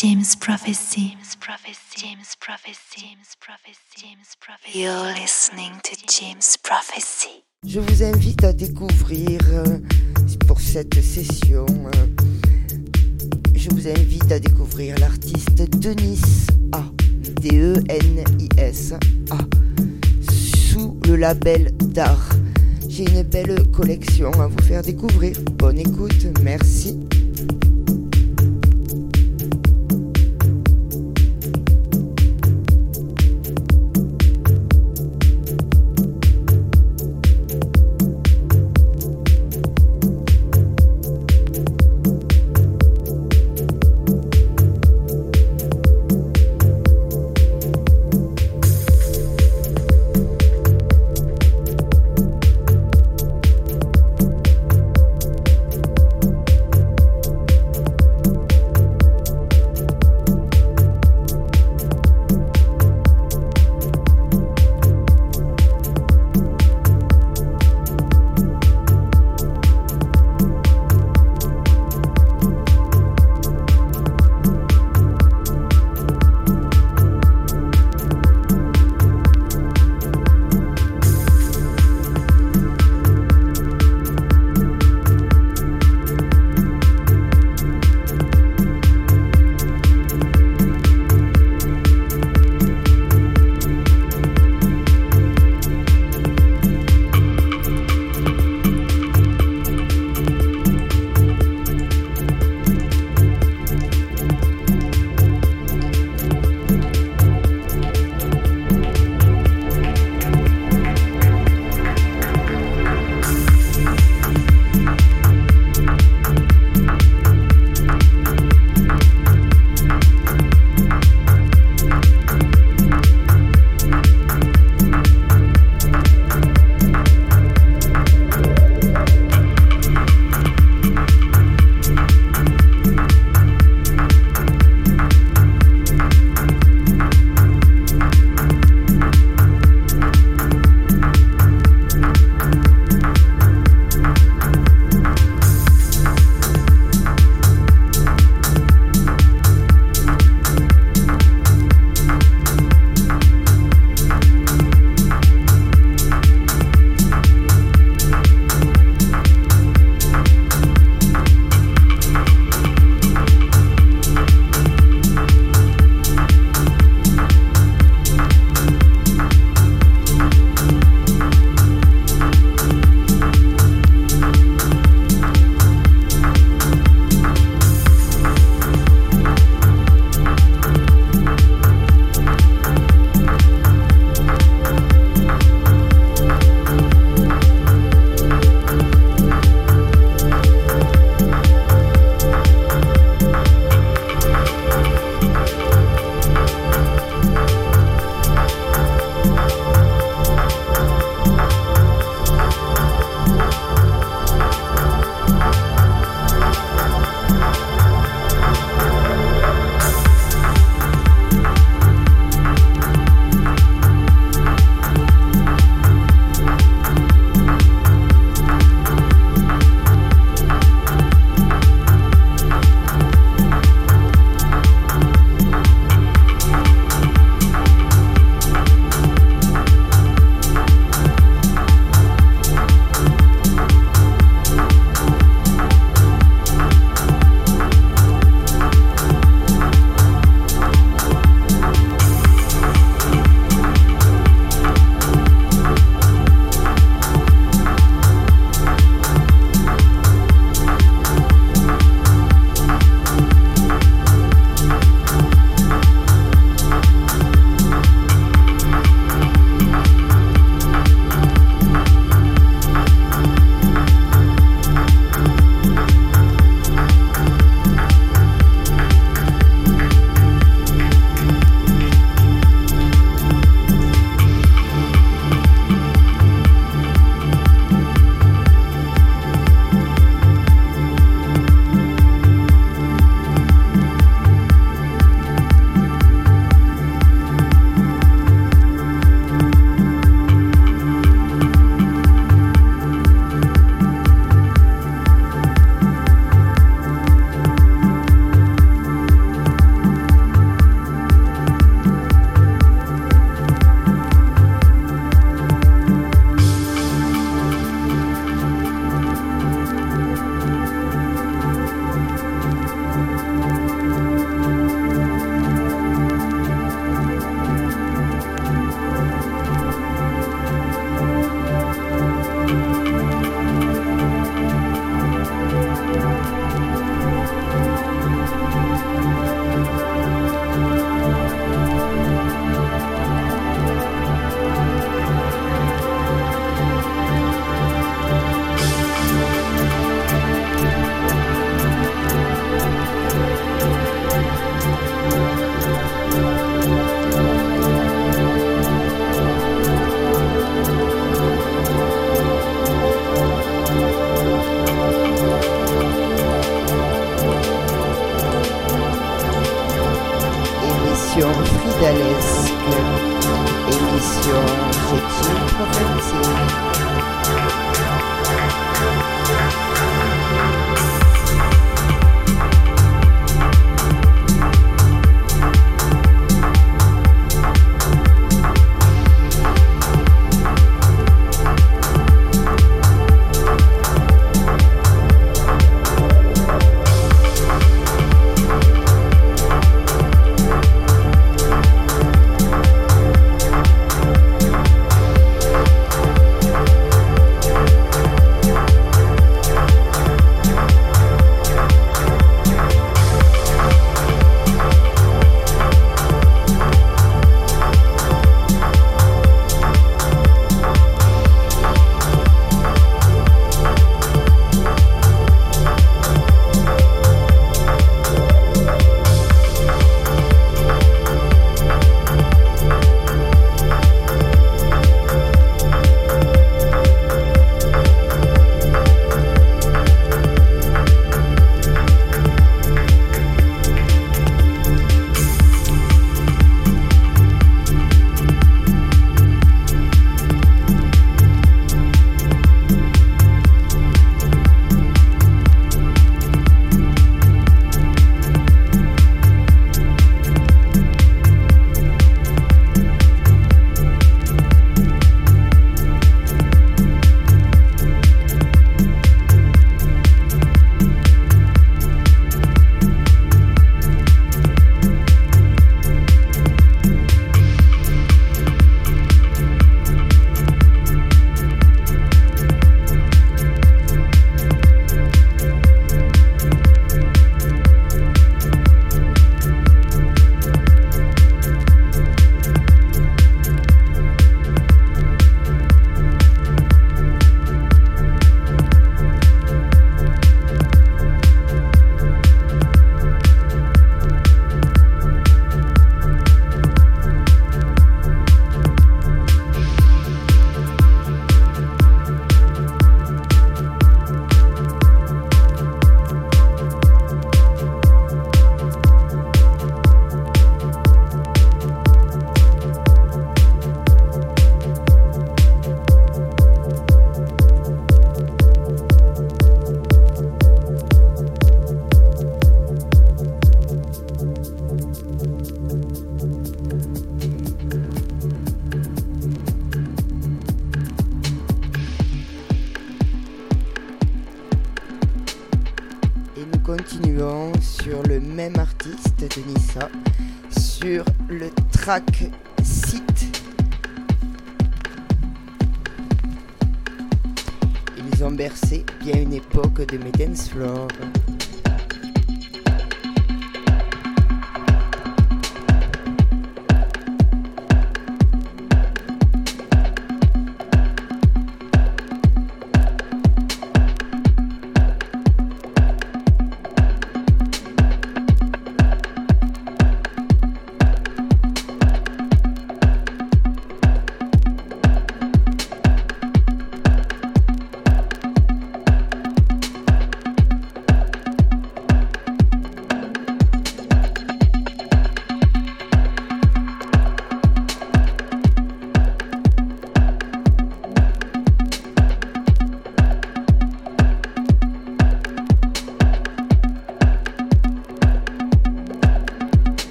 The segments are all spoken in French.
James Prophecy. James Prophecy. James Prophecy. James Prophecy. James Prophecy. You're listening to James Prophecy. Je vous invite à découvrir euh, pour cette session. euh, je vous invite à découvrir l'artiste Denis A. D-E-N-I-S A. Sous le label d'art. J'ai une belle collection à vous faire découvrir. Bonne écoute, merci.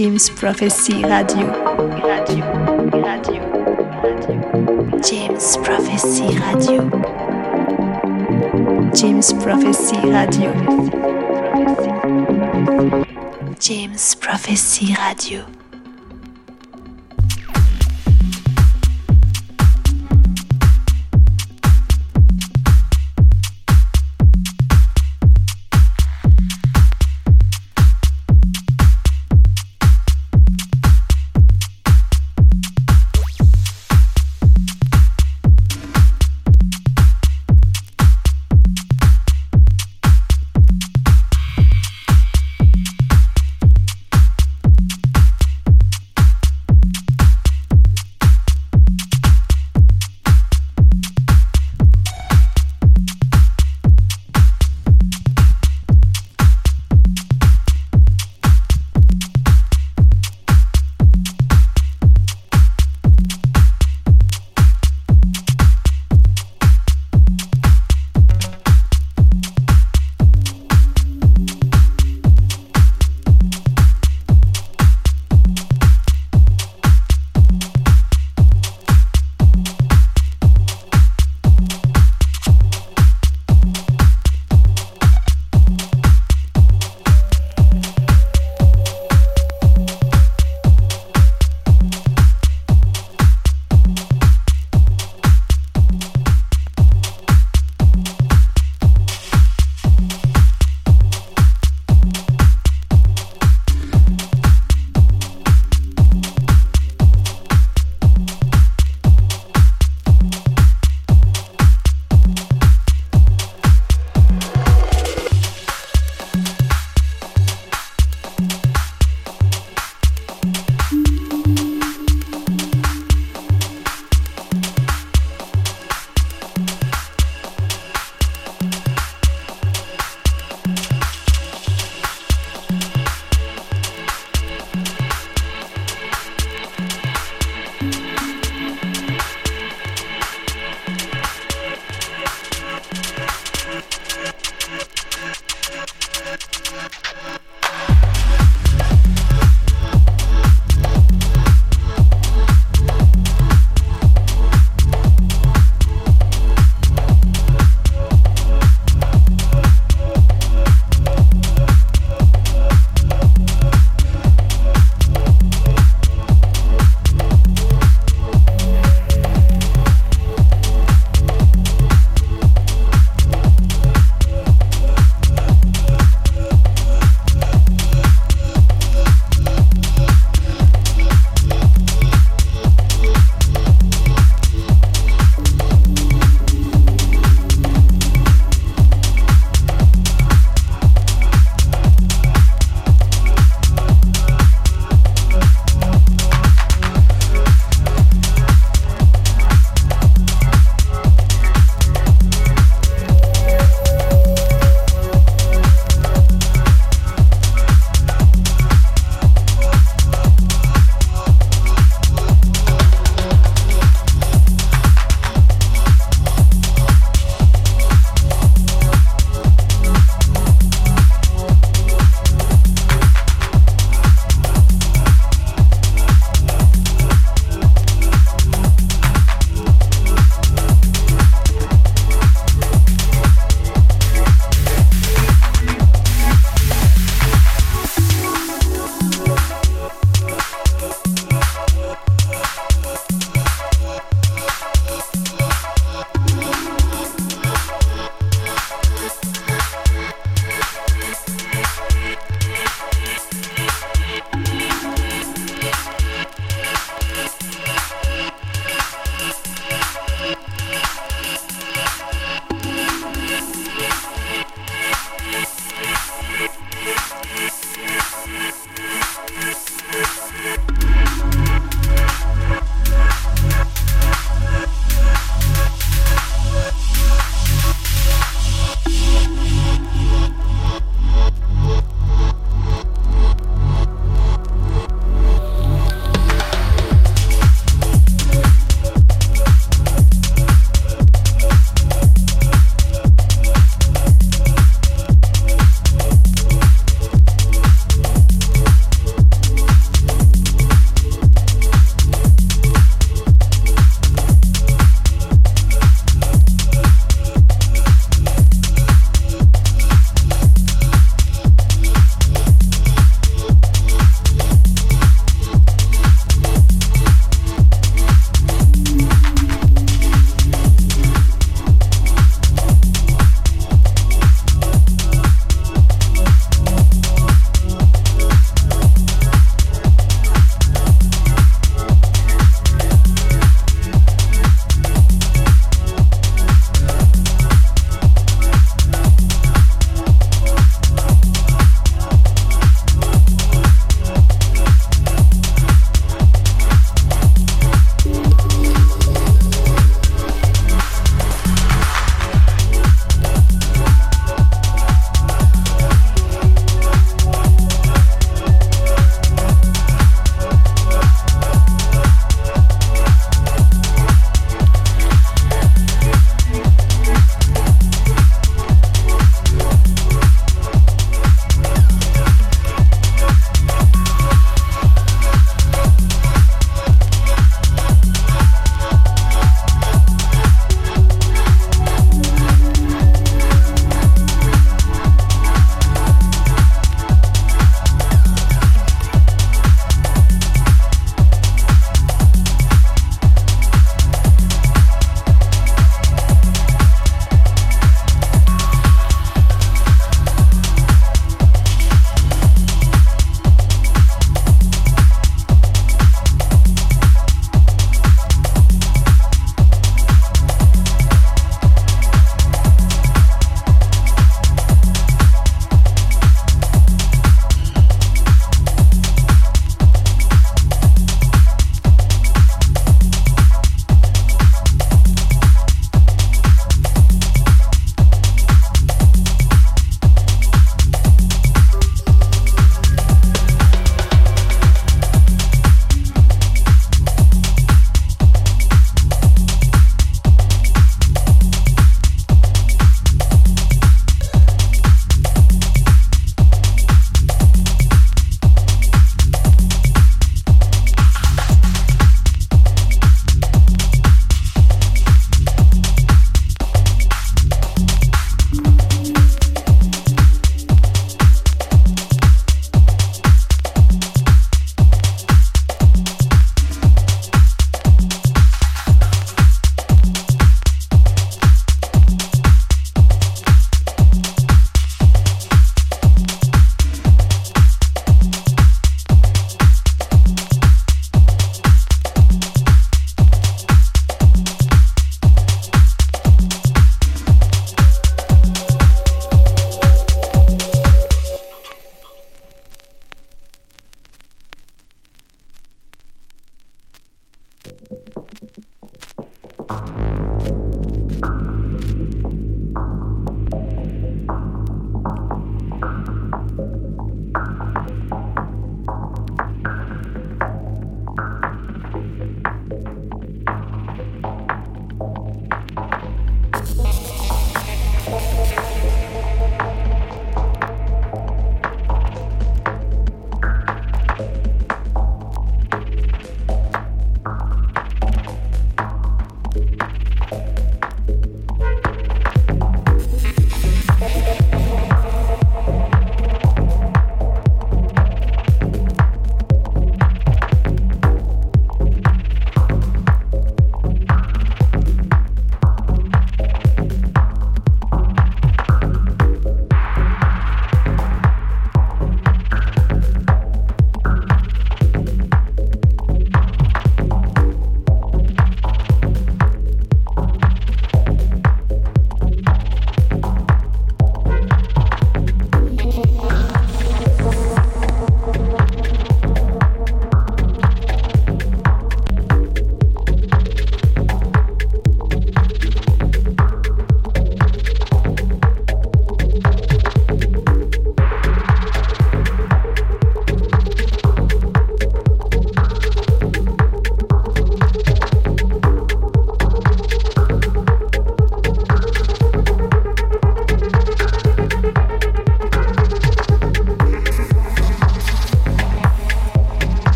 James Prophecy Radio. Radio, radio, radio. James Prophecy Radio. James Prophecy Radio. James Prophecy Radio.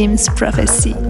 James Prophecy.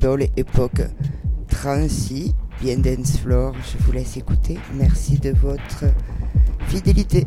Belle époque transi, bien dance floor. Je vous laisse écouter. Merci de votre fidélité.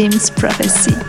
James Prophecy.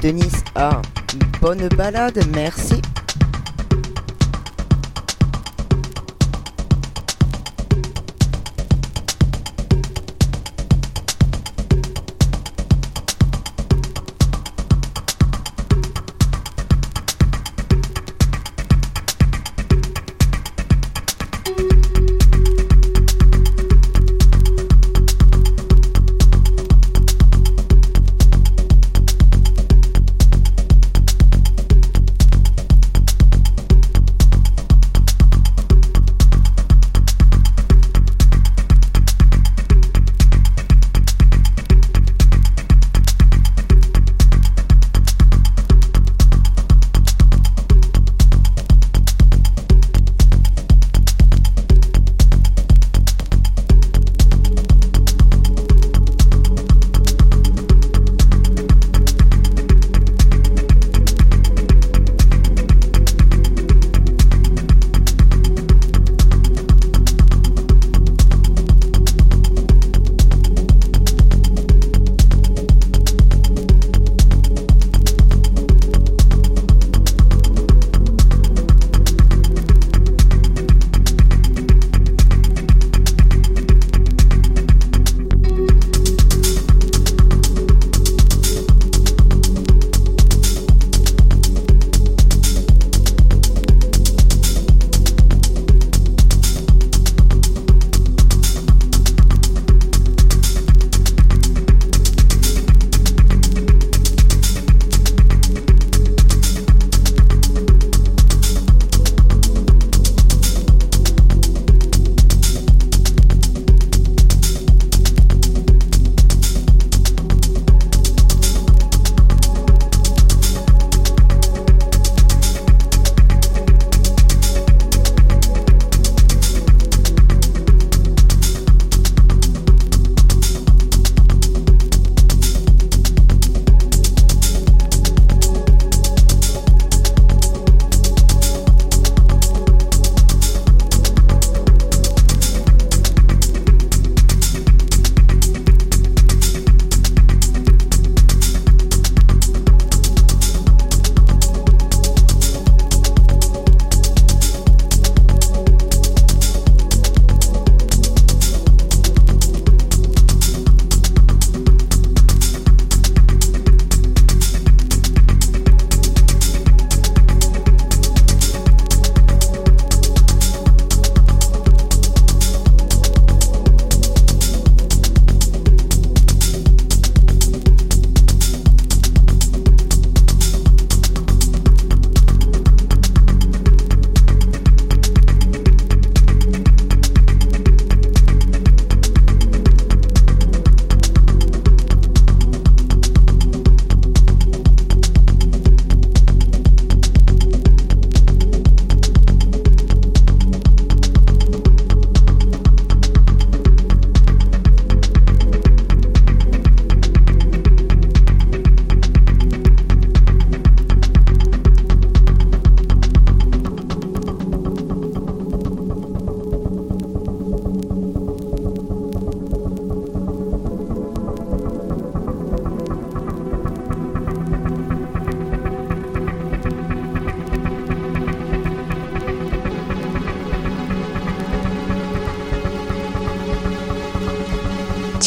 Toujours avec Denis A. Bonne balade, merci.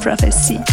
Prophecy.